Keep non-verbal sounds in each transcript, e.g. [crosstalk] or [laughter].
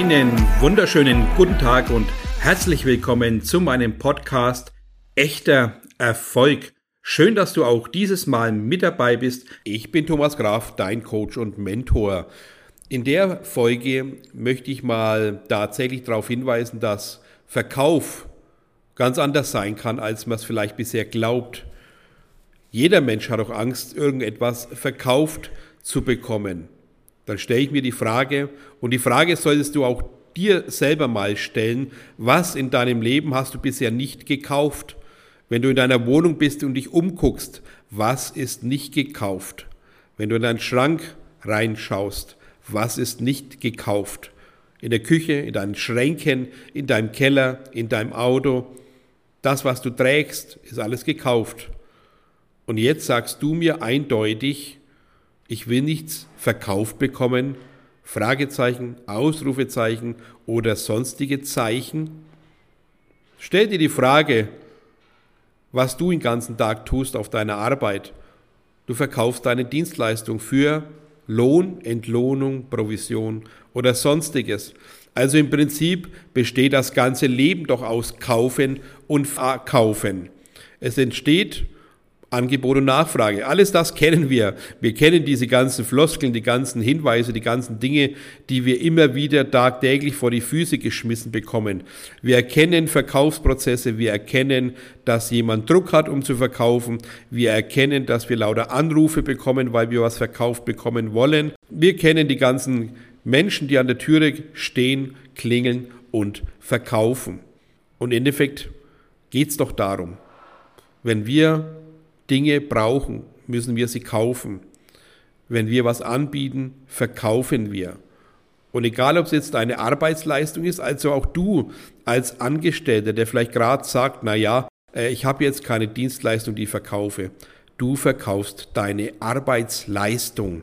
Einen wunderschönen guten Tag und herzlich willkommen zu meinem Podcast Echter Erfolg. Schön, dass du auch dieses Mal mit dabei bist. Ich bin Thomas Graf, dein Coach und Mentor. In der Folge möchte ich mal tatsächlich darauf hinweisen, dass Verkauf ganz anders sein kann, als man es vielleicht bisher glaubt. Jeder Mensch hat auch Angst, irgendetwas verkauft zu bekommen. Dann stelle ich mir die Frage, und die Frage solltest du auch dir selber mal stellen, was in deinem Leben hast du bisher nicht gekauft? Wenn du in deiner Wohnung bist und dich umguckst, was ist nicht gekauft? Wenn du in deinen Schrank reinschaust, was ist nicht gekauft? In der Küche, in deinen Schränken, in deinem Keller, in deinem Auto. Das, was du trägst, ist alles gekauft. Und jetzt sagst du mir eindeutig, ich will nichts verkauft bekommen, Fragezeichen, Ausrufezeichen oder sonstige Zeichen. Stell dir die Frage, was du den ganzen Tag tust auf deiner Arbeit. Du verkaufst deine Dienstleistung für Lohn, Entlohnung, Provision oder sonstiges. Also im Prinzip besteht das ganze Leben doch aus Kaufen und Verkaufen. Es entsteht Angebot und Nachfrage. Alles das kennen wir. Wir kennen diese ganzen Floskeln, die ganzen Hinweise, die ganzen Dinge, die wir immer wieder tagtäglich vor die Füße geschmissen bekommen. Wir erkennen Verkaufsprozesse, wir erkennen, dass jemand Druck hat, um zu verkaufen. Wir erkennen, dass wir lauter Anrufe bekommen, weil wir was verkauft bekommen wollen. Wir kennen die ganzen Menschen, die an der Türe stehen, klingeln und verkaufen. Und im Endeffekt geht es doch darum, wenn wir Dinge brauchen, müssen wir sie kaufen. Wenn wir was anbieten, verkaufen wir. Und egal, ob es jetzt eine Arbeitsleistung ist, also auch du als Angestellter, der vielleicht gerade sagt, na ja, äh, ich habe jetzt keine Dienstleistung, die ich verkaufe. Du verkaufst deine Arbeitsleistung.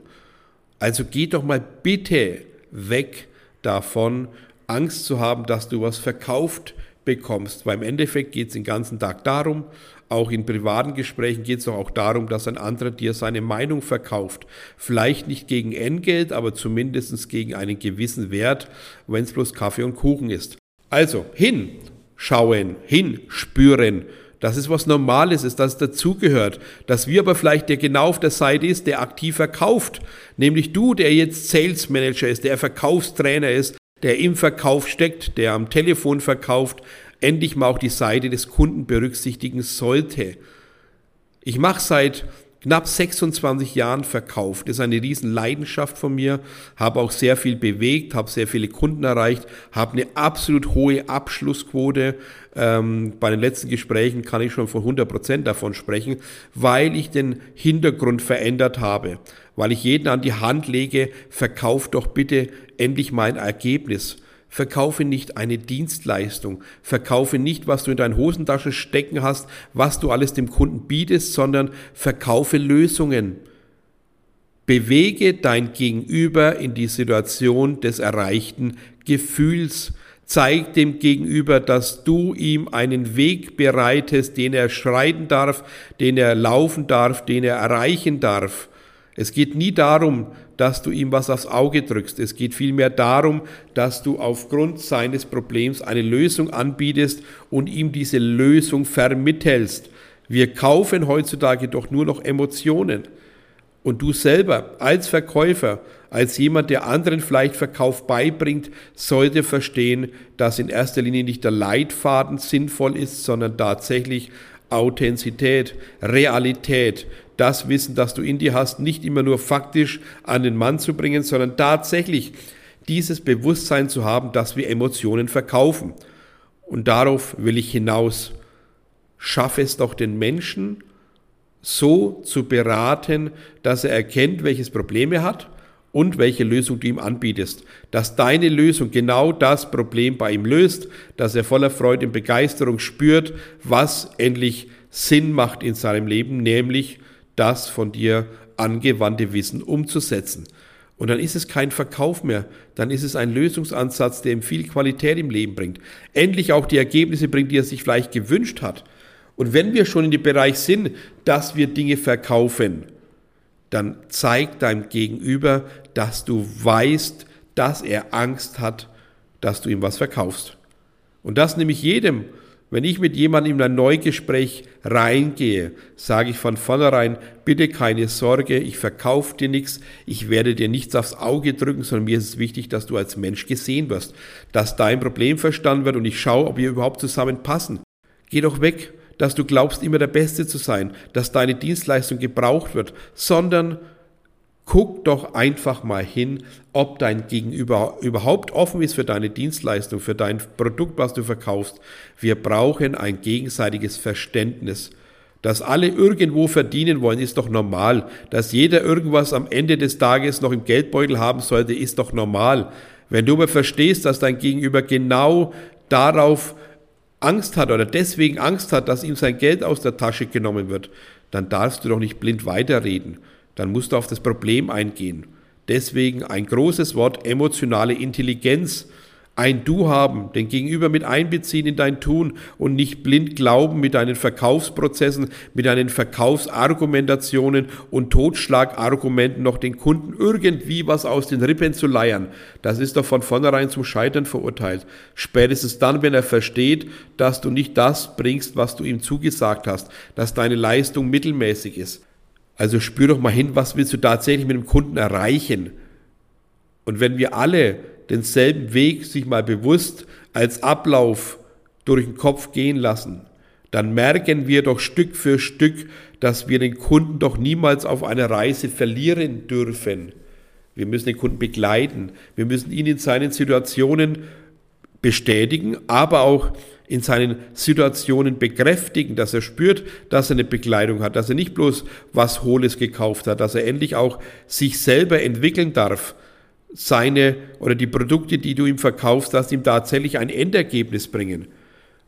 Also geh doch mal bitte weg davon, Angst zu haben, dass du was verkauft bekommst, weil im Endeffekt geht es den ganzen Tag darum, auch in privaten Gesprächen geht es doch auch darum, dass ein anderer dir seine Meinung verkauft. Vielleicht nicht gegen Entgelt, aber zumindest gegen einen gewissen Wert, wenn es bloß Kaffee und Kuchen ist. Also hinschauen, hinspüren. Das ist was Normales ist, das dazugehört. Dass wir aber vielleicht der genau auf der Seite ist, der aktiv verkauft. Nämlich du, der jetzt Sales Manager ist, der Verkaufstrainer ist, der im Verkauf steckt, der am Telefon verkauft, endlich mal auch die Seite des Kunden berücksichtigen sollte. Ich mache seit knapp 26 Jahren Verkauf. Das ist eine riesen Leidenschaft von mir, habe auch sehr viel bewegt, habe sehr viele Kunden erreicht, habe eine absolut hohe Abschlussquote. Ähm, bei den letzten Gesprächen kann ich schon von 100 Prozent davon sprechen, weil ich den Hintergrund verändert habe, weil ich jeden an die Hand lege, verkauf doch bitte endlich mein Ergebnis. Verkaufe nicht eine Dienstleistung. Verkaufe nicht, was du in deinen Hosentaschen stecken hast, was du alles dem Kunden bietest, sondern verkaufe Lösungen. Bewege dein Gegenüber in die Situation des erreichten Gefühls. Zeig dem Gegenüber, dass du ihm einen Weg bereitest, den er schreiten darf, den er laufen darf, den er erreichen darf. Es geht nie darum, dass du ihm was aufs Auge drückst. Es geht vielmehr darum, dass du aufgrund seines Problems eine Lösung anbietest und ihm diese Lösung vermittelst. Wir kaufen heutzutage doch nur noch Emotionen. Und du selber als Verkäufer, als jemand, der anderen vielleicht Verkauf beibringt, sollte verstehen, dass in erster Linie nicht der Leitfaden sinnvoll ist, sondern tatsächlich Authentizität, Realität, das Wissen, das du in dir hast, nicht immer nur faktisch an den Mann zu bringen, sondern tatsächlich dieses Bewusstsein zu haben, dass wir Emotionen verkaufen. Und darauf will ich hinaus. Schaffe es doch den Menschen so zu beraten, dass er erkennt, welches Problem er hat und welche Lösung du ihm anbietest. Dass deine Lösung genau das Problem bei ihm löst, dass er voller Freude und Begeisterung spürt, was endlich Sinn macht in seinem Leben, nämlich das von dir angewandte Wissen umzusetzen. Und dann ist es kein Verkauf mehr, dann ist es ein Lösungsansatz, der ihm viel Qualität im Leben bringt. Endlich auch die Ergebnisse bringt, die er sich vielleicht gewünscht hat. Und wenn wir schon in dem Bereich sind, dass wir Dinge verkaufen, dann zeig deinem Gegenüber, dass du weißt, dass er Angst hat, dass du ihm was verkaufst. Und das nehme ich jedem. Wenn ich mit jemandem in ein Neugespräch reingehe, sage ich von vornherein, bitte keine Sorge, ich verkaufe dir nichts, ich werde dir nichts aufs Auge drücken, sondern mir ist es wichtig, dass du als Mensch gesehen wirst, dass dein Problem verstanden wird und ich schaue, ob wir überhaupt zusammenpassen. Geh doch weg, dass du glaubst, immer der Beste zu sein, dass deine Dienstleistung gebraucht wird, sondern guck doch einfach mal hin, ob dein Gegenüber überhaupt offen ist für deine Dienstleistung, für dein Produkt, was du verkaufst. Wir brauchen ein gegenseitiges Verständnis. Dass alle irgendwo verdienen wollen, ist doch normal. Dass jeder irgendwas am Ende des Tages noch im Geldbeutel haben sollte, ist doch normal. Wenn du aber verstehst, dass dein Gegenüber genau darauf Angst hat oder deswegen Angst hat, dass ihm sein Geld aus der Tasche genommen wird, dann darfst du doch nicht blind weiterreden dann musst du auf das Problem eingehen. Deswegen ein großes Wort, emotionale Intelligenz. Ein Du haben, den Gegenüber mit einbeziehen in dein Tun und nicht blind glauben mit deinen Verkaufsprozessen, mit deinen Verkaufsargumentationen und Totschlagargumenten noch den Kunden irgendwie was aus den Rippen zu leiern. Das ist doch von vornherein zum Scheitern verurteilt. Spätestens dann, wenn er versteht, dass du nicht das bringst, was du ihm zugesagt hast, dass deine Leistung mittelmäßig ist. Also spür doch mal hin, was willst du tatsächlich mit dem Kunden erreichen? Und wenn wir alle denselben Weg sich mal bewusst als Ablauf durch den Kopf gehen lassen, dann merken wir doch Stück für Stück, dass wir den Kunden doch niemals auf einer Reise verlieren dürfen. Wir müssen den Kunden begleiten. Wir müssen ihn in seinen Situationen bestätigen, aber auch in seinen Situationen bekräftigen, dass er spürt, dass er eine Bekleidung hat, dass er nicht bloß was Hohles gekauft hat, dass er endlich auch sich selber entwickeln darf, seine oder die Produkte, die du ihm verkaufst, dass ihm tatsächlich ein Endergebnis bringen.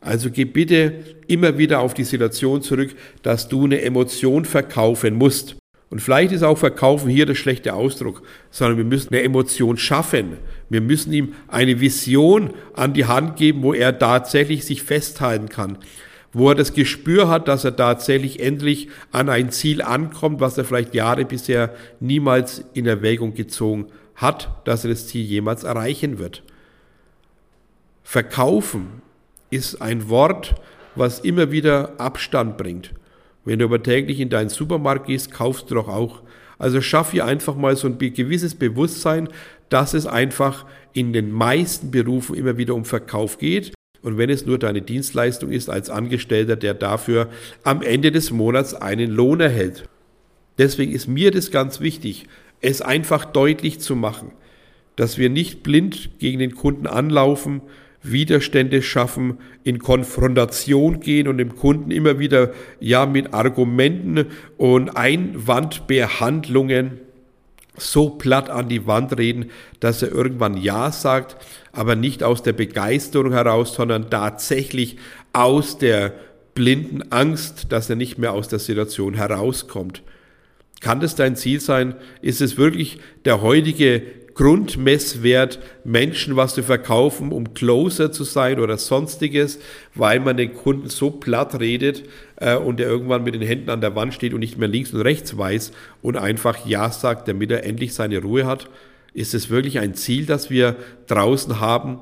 Also geh bitte immer wieder auf die Situation zurück, dass du eine Emotion verkaufen musst. Und vielleicht ist auch Verkaufen hier der schlechte Ausdruck, sondern wir müssen eine Emotion schaffen. Wir müssen ihm eine Vision an die Hand geben, wo er tatsächlich sich festhalten kann, wo er das Gespür hat, dass er tatsächlich endlich an ein Ziel ankommt, was er vielleicht Jahre bisher niemals in Erwägung gezogen hat, dass er das Ziel jemals erreichen wird. Verkaufen ist ein Wort, was immer wieder Abstand bringt. Wenn du aber täglich in deinen Supermarkt gehst, kaufst du doch auch. Also schaff hier einfach mal so ein gewisses Bewusstsein, dass es einfach in den meisten Berufen immer wieder um Verkauf geht. Und wenn es nur deine Dienstleistung ist als Angestellter, der dafür am Ende des Monats einen Lohn erhält. Deswegen ist mir das ganz wichtig, es einfach deutlich zu machen, dass wir nicht blind gegen den Kunden anlaufen, Widerstände schaffen, in Konfrontation gehen und dem Kunden immer wieder ja mit Argumenten und Einwandbehandlungen so platt an die Wand reden, dass er irgendwann Ja sagt, aber nicht aus der Begeisterung heraus, sondern tatsächlich aus der blinden Angst, dass er nicht mehr aus der Situation herauskommt. Kann das dein Ziel sein? Ist es wirklich der heutige Grundmesswert, Menschen was zu verkaufen, um closer zu sein oder sonstiges, weil man den Kunden so platt redet äh, und er irgendwann mit den Händen an der Wand steht und nicht mehr links und rechts weiß und einfach Ja sagt, damit er endlich seine Ruhe hat. Ist es wirklich ein Ziel, das wir draußen haben?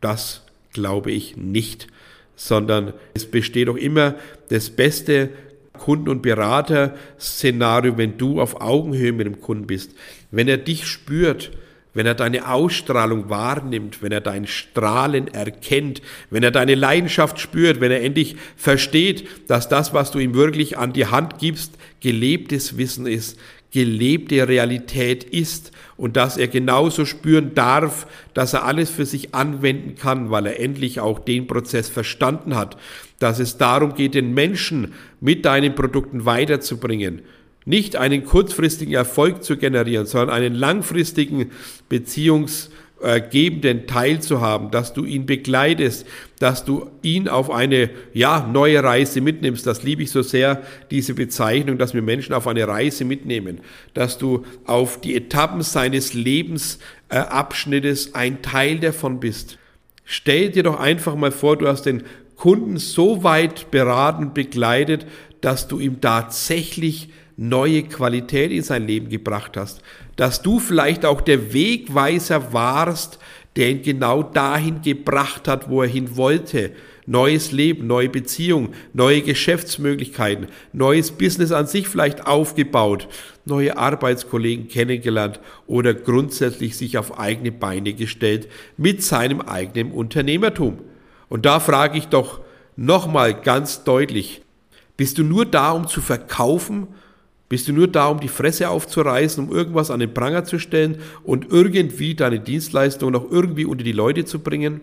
Das glaube ich nicht, sondern es besteht auch immer das beste Kunden- und Berater-Szenario, wenn du auf Augenhöhe mit dem Kunden bist. Wenn er dich spürt, wenn er deine Ausstrahlung wahrnimmt, wenn er dein Strahlen erkennt, wenn er deine Leidenschaft spürt, wenn er endlich versteht, dass das, was du ihm wirklich an die Hand gibst, gelebtes Wissen ist, gelebte Realität ist und dass er genauso spüren darf, dass er alles für sich anwenden kann, weil er endlich auch den Prozess verstanden hat, dass es darum geht, den Menschen mit deinen Produkten weiterzubringen nicht einen kurzfristigen Erfolg zu generieren, sondern einen langfristigen beziehungsgebenden Teil zu haben, dass du ihn begleitest, dass du ihn auf eine ja, neue Reise mitnimmst. Das liebe ich so sehr, diese Bezeichnung, dass wir Menschen auf eine Reise mitnehmen, dass du auf die Etappen seines Lebensabschnittes äh, ein Teil davon bist. Stell dir doch einfach mal vor, du hast den Kunden so weit beraten, begleitet, dass du ihm tatsächlich neue Qualität in sein Leben gebracht hast, dass du vielleicht auch der Wegweiser warst, der ihn genau dahin gebracht hat, wo er hin wollte. Neues Leben, neue Beziehungen, neue Geschäftsmöglichkeiten, neues Business an sich vielleicht aufgebaut, neue Arbeitskollegen kennengelernt oder grundsätzlich sich auf eigene Beine gestellt mit seinem eigenen Unternehmertum. Und da frage ich doch nochmal ganz deutlich, bist du nur da, um zu verkaufen bist du nur da, um die Fresse aufzureißen, um irgendwas an den Pranger zu stellen und irgendwie deine Dienstleistung noch irgendwie unter die Leute zu bringen?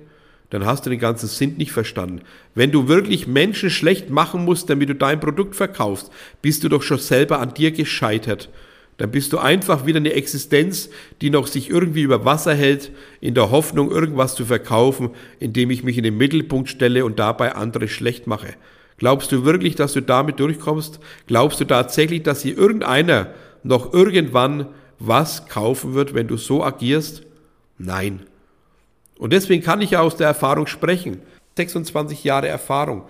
Dann hast du den ganzen Sinn nicht verstanden. Wenn du wirklich Menschen schlecht machen musst, damit du dein Produkt verkaufst, bist du doch schon selber an dir gescheitert. Dann bist du einfach wieder eine Existenz, die noch sich irgendwie über Wasser hält, in der Hoffnung, irgendwas zu verkaufen, indem ich mich in den Mittelpunkt stelle und dabei andere schlecht mache. Glaubst du wirklich, dass du damit durchkommst? Glaubst du tatsächlich, dass hier irgendeiner noch irgendwann was kaufen wird, wenn du so agierst? Nein. Und deswegen kann ich ja aus der Erfahrung sprechen. 26 Jahre Erfahrung,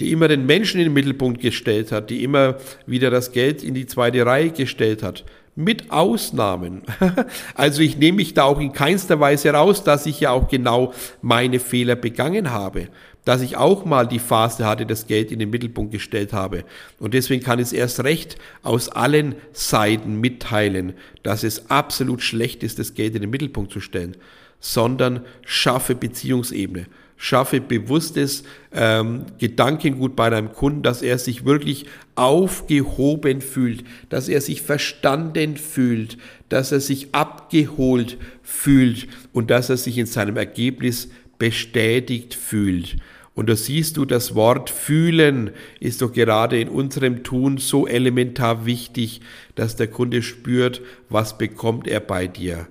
die immer den Menschen in den Mittelpunkt gestellt hat, die immer wieder das Geld in die zweite Reihe gestellt hat. Mit Ausnahmen. [laughs] Also ich nehme mich da auch in keinster Weise raus, dass ich ja auch genau meine Fehler begangen habe dass ich auch mal die Phase hatte, das Geld in den Mittelpunkt gestellt habe. Und deswegen kann ich es erst recht aus allen Seiten mitteilen, dass es absolut schlecht ist, das Geld in den Mittelpunkt zu stellen, sondern schaffe Beziehungsebene. Schaffe bewusstes ähm, Gedankengut bei deinem Kunden, dass er sich wirklich aufgehoben fühlt, dass er sich verstanden fühlt, dass er sich abgeholt fühlt und dass er sich in seinem Ergebnis bestätigt fühlt. Und da siehst du, das Wort fühlen ist doch gerade in unserem Tun so elementar wichtig, dass der Kunde spürt, was bekommt er bei dir.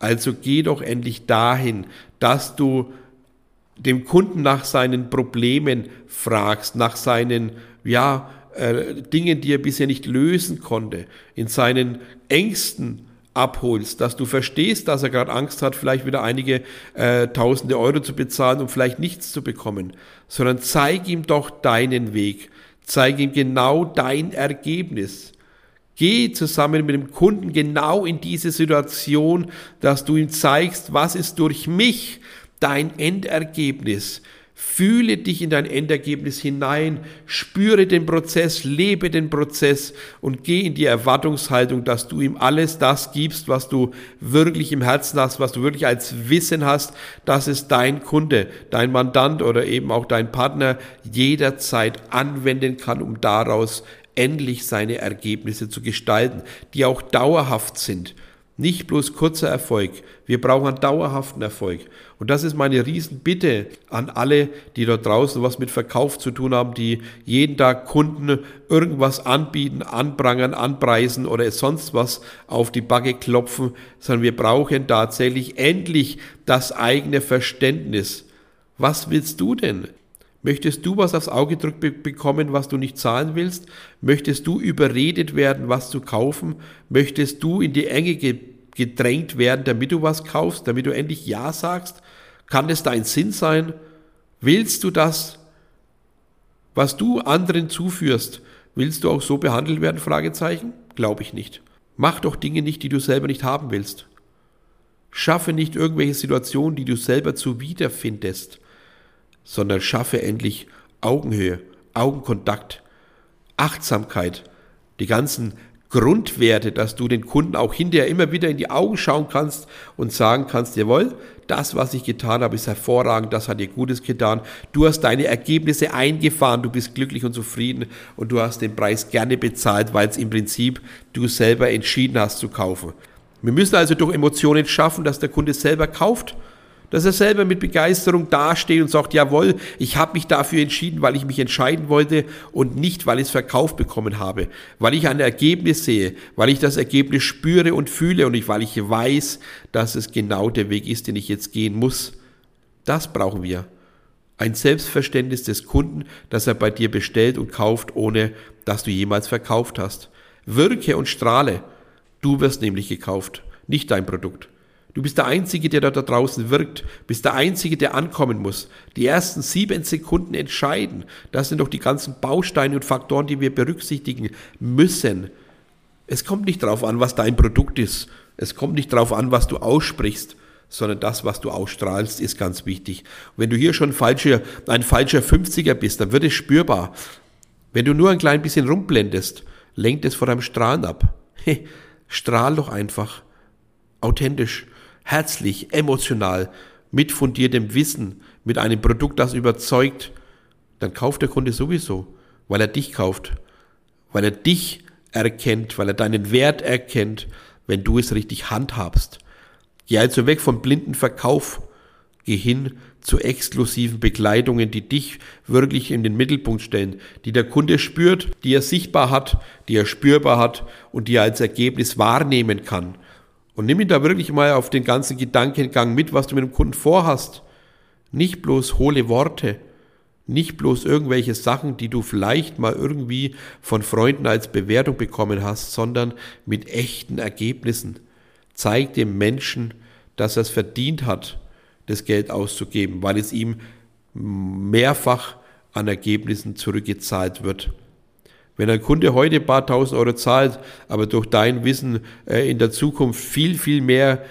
Also geh doch endlich dahin, dass du dem Kunden nach seinen Problemen fragst, nach seinen, ja, äh, Dingen, die er bisher nicht lösen konnte, in seinen Ängsten, abholst, dass du verstehst, dass er gerade Angst hat, vielleicht wieder einige äh, tausende Euro zu bezahlen und vielleicht nichts zu bekommen, sondern zeig ihm doch deinen Weg, zeig ihm genau dein Ergebnis. Geh zusammen mit dem Kunden genau in diese Situation, dass du ihm zeigst, was ist durch mich dein Endergebnis, Fühle dich in dein Endergebnis hinein, spüre den Prozess, lebe den Prozess und geh in die Erwartungshaltung, dass du ihm alles das gibst, was du wirklich im Herzen hast, was du wirklich als Wissen hast, dass es dein Kunde, dein Mandant oder eben auch dein Partner jederzeit anwenden kann, um daraus endlich seine Ergebnisse zu gestalten, die auch dauerhaft sind. Nicht bloß kurzer Erfolg. Wir brauchen einen dauerhaften Erfolg. Und das ist meine Riesenbitte an alle, die dort draußen was mit Verkauf zu tun haben, die jeden Tag Kunden irgendwas anbieten, anprangern, anpreisen oder sonst was auf die Backe klopfen, sondern wir brauchen tatsächlich endlich das eigene Verständnis. Was willst du denn? Möchtest du was aufs Auge gedrückt bekommen, was du nicht zahlen willst? Möchtest du überredet werden, was zu kaufen? Möchtest du in die Enge gedrängt werden, damit du was kaufst, damit du endlich Ja sagst? Kann es dein Sinn sein? Willst du das, was du anderen zuführst, willst du auch so behandelt werden? Fragezeichen? Glaube ich nicht. Mach doch Dinge nicht, die du selber nicht haben willst. Schaffe nicht irgendwelche Situationen, die du selber zuwiderfindest, sondern schaffe endlich Augenhöhe, Augenkontakt, Achtsamkeit, die ganzen Grundwerte, dass du den Kunden auch hinterher immer wieder in die Augen schauen kannst und sagen kannst, jawohl, das, was ich getan habe, ist hervorragend, das hat dir Gutes getan. Du hast deine Ergebnisse eingefahren, du bist glücklich und zufrieden und du hast den Preis gerne bezahlt, weil es im Prinzip du selber entschieden hast zu kaufen. Wir müssen also durch Emotionen schaffen, dass der Kunde selber kauft dass er selber mit Begeisterung dasteht und sagt, jawohl, ich habe mich dafür entschieden, weil ich mich entscheiden wollte und nicht, weil ich es verkauft bekommen habe, weil ich ein Ergebnis sehe, weil ich das Ergebnis spüre und fühle und ich, weil ich weiß, dass es genau der Weg ist, den ich jetzt gehen muss. Das brauchen wir. Ein Selbstverständnis des Kunden, dass er bei dir bestellt und kauft, ohne dass du jemals verkauft hast. Wirke und strahle. Du wirst nämlich gekauft, nicht dein Produkt. Du bist der Einzige, der da draußen wirkt, bist der Einzige, der ankommen muss. Die ersten sieben Sekunden entscheiden. Das sind doch die ganzen Bausteine und Faktoren, die wir berücksichtigen müssen. Es kommt nicht darauf an, was dein Produkt ist. Es kommt nicht darauf an, was du aussprichst, sondern das, was du ausstrahlst, ist ganz wichtig. wenn du hier schon falscher, ein falscher 50er bist, dann wird es spürbar. Wenn du nur ein klein bisschen rumblendest, lenkt es vor deinem Strahlen ab. Hey, strahl doch einfach. Authentisch, herzlich, emotional, mit fundiertem Wissen, mit einem Produkt, das überzeugt, dann kauft der Kunde sowieso, weil er dich kauft, weil er dich erkennt, weil er deinen Wert erkennt, wenn du es richtig handhabst. Geh also weg vom blinden Verkauf, geh hin zu exklusiven Bekleidungen, die dich wirklich in den Mittelpunkt stellen, die der Kunde spürt, die er sichtbar hat, die er spürbar hat und die er als Ergebnis wahrnehmen kann. Und nimm ihn da wirklich mal auf den ganzen Gedankengang mit, was du mit dem Kunden vorhast. Nicht bloß hohle Worte, nicht bloß irgendwelche Sachen, die du vielleicht mal irgendwie von Freunden als Bewertung bekommen hast, sondern mit echten Ergebnissen. Zeig dem Menschen, dass er es verdient hat, das Geld auszugeben, weil es ihm mehrfach an Ergebnissen zurückgezahlt wird. Wenn ein Kunde heute ein paar tausend Euro zahlt, aber durch dein Wissen äh, in der Zukunft viel, viel mehr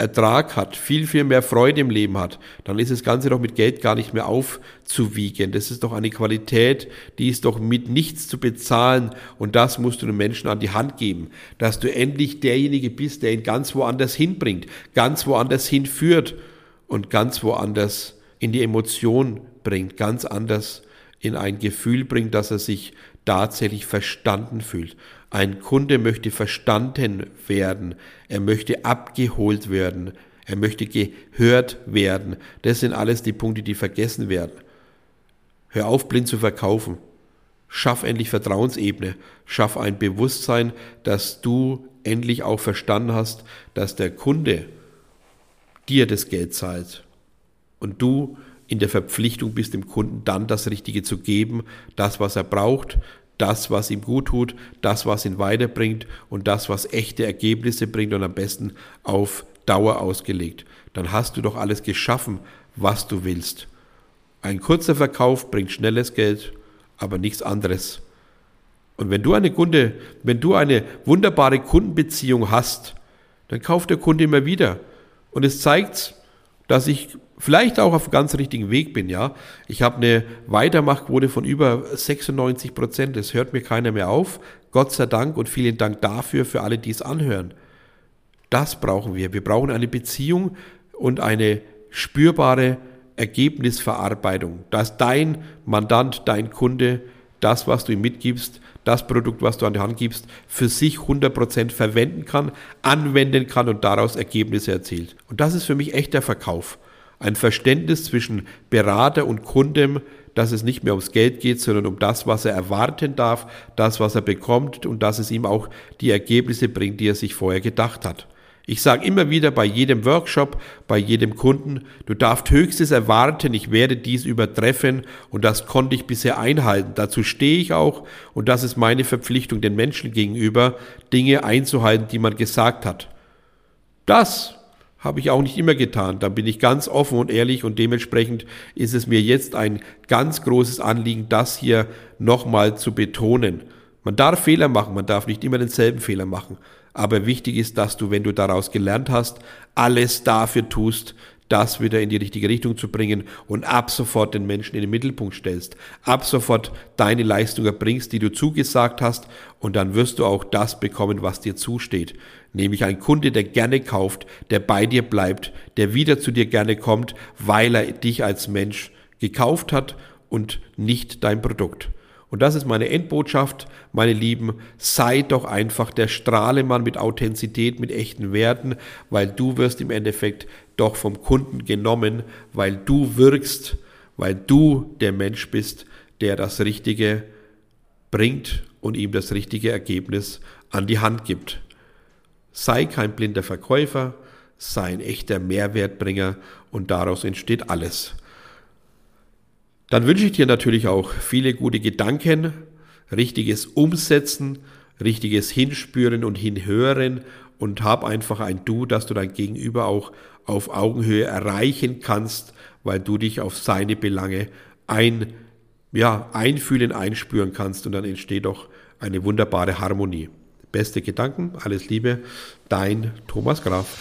Ertrag hat, viel, viel mehr Freude im Leben hat, dann ist das Ganze doch mit Geld gar nicht mehr aufzuwiegen. Das ist doch eine Qualität, die ist doch mit nichts zu bezahlen und das musst du den Menschen an die Hand geben, dass du endlich derjenige bist, der ihn ganz woanders hinbringt, ganz woanders hinführt und ganz woanders in die Emotion bringt, ganz anders in ein Gefühl bringt, dass er sich tatsächlich verstanden fühlt. Ein Kunde möchte verstanden werden, er möchte abgeholt werden, er möchte gehört werden. Das sind alles die Punkte, die vergessen werden. Hör auf, blind zu verkaufen. Schaff endlich Vertrauensebene. Schaff ein Bewusstsein, dass du endlich auch verstanden hast, dass der Kunde dir das Geld zahlt und du in der Verpflichtung bist, dem Kunden dann das Richtige zu geben, das, was er braucht, das, was ihm gut tut, das, was ihn weiterbringt und das, was echte Ergebnisse bringt und am besten auf Dauer ausgelegt. Dann hast du doch alles geschaffen, was du willst. Ein kurzer Verkauf bringt schnelles Geld, aber nichts anderes. Und wenn du eine Kunde, wenn du eine wunderbare Kundenbeziehung hast, dann kauft der Kunde immer wieder. Und es zeigt, dass ich vielleicht auch auf ganz richtigen Weg bin, ja. Ich habe eine Weitermachquote von über 96 Prozent. Es hört mir keiner mehr auf. Gott sei Dank und vielen Dank dafür für alle, die es anhören. Das brauchen wir. Wir brauchen eine Beziehung und eine spürbare Ergebnisverarbeitung, dass dein Mandant, dein Kunde, das, was du ihm mitgibst, das Produkt, was du an die Hand gibst, für sich 100% verwenden kann, anwenden kann und daraus Ergebnisse erzielt. Und das ist für mich echter Verkauf. Ein Verständnis zwischen Berater und Kundem, dass es nicht mehr ums Geld geht, sondern um das, was er erwarten darf, das, was er bekommt und dass es ihm auch die Ergebnisse bringt, die er sich vorher gedacht hat. Ich sage immer wieder bei jedem Workshop, bei jedem Kunden, du darfst Höchstes erwarten, ich werde dies übertreffen und das konnte ich bisher einhalten. Dazu stehe ich auch und das ist meine Verpflichtung den Menschen gegenüber, Dinge einzuhalten, die man gesagt hat. Das habe ich auch nicht immer getan. Da bin ich ganz offen und ehrlich und dementsprechend ist es mir jetzt ein ganz großes Anliegen, das hier nochmal zu betonen. Man darf Fehler machen, man darf nicht immer denselben Fehler machen. Aber wichtig ist, dass du, wenn du daraus gelernt hast, alles dafür tust, das wieder in die richtige Richtung zu bringen und ab sofort den Menschen in den Mittelpunkt stellst, ab sofort deine Leistung erbringst, die du zugesagt hast und dann wirst du auch das bekommen, was dir zusteht. Nämlich ein Kunde, der gerne kauft, der bei dir bleibt, der wieder zu dir gerne kommt, weil er dich als Mensch gekauft hat und nicht dein Produkt. Und das ist meine Endbotschaft, meine Lieben. Sei doch einfach der Strahlemann mit Authentizität, mit echten Werten, weil du wirst im Endeffekt doch vom Kunden genommen, weil du wirkst, weil du der Mensch bist, der das Richtige bringt und ihm das richtige Ergebnis an die Hand gibt. Sei kein blinder Verkäufer, sei ein echter Mehrwertbringer und daraus entsteht alles. Dann wünsche ich dir natürlich auch viele gute Gedanken, richtiges Umsetzen, richtiges Hinspüren und Hinhören und hab einfach ein Du, dass du dein Gegenüber auch auf Augenhöhe erreichen kannst, weil du dich auf seine Belange ein, ja, einfühlen, einspüren kannst und dann entsteht doch eine wunderbare Harmonie. Beste Gedanken, alles Liebe, dein Thomas Graf.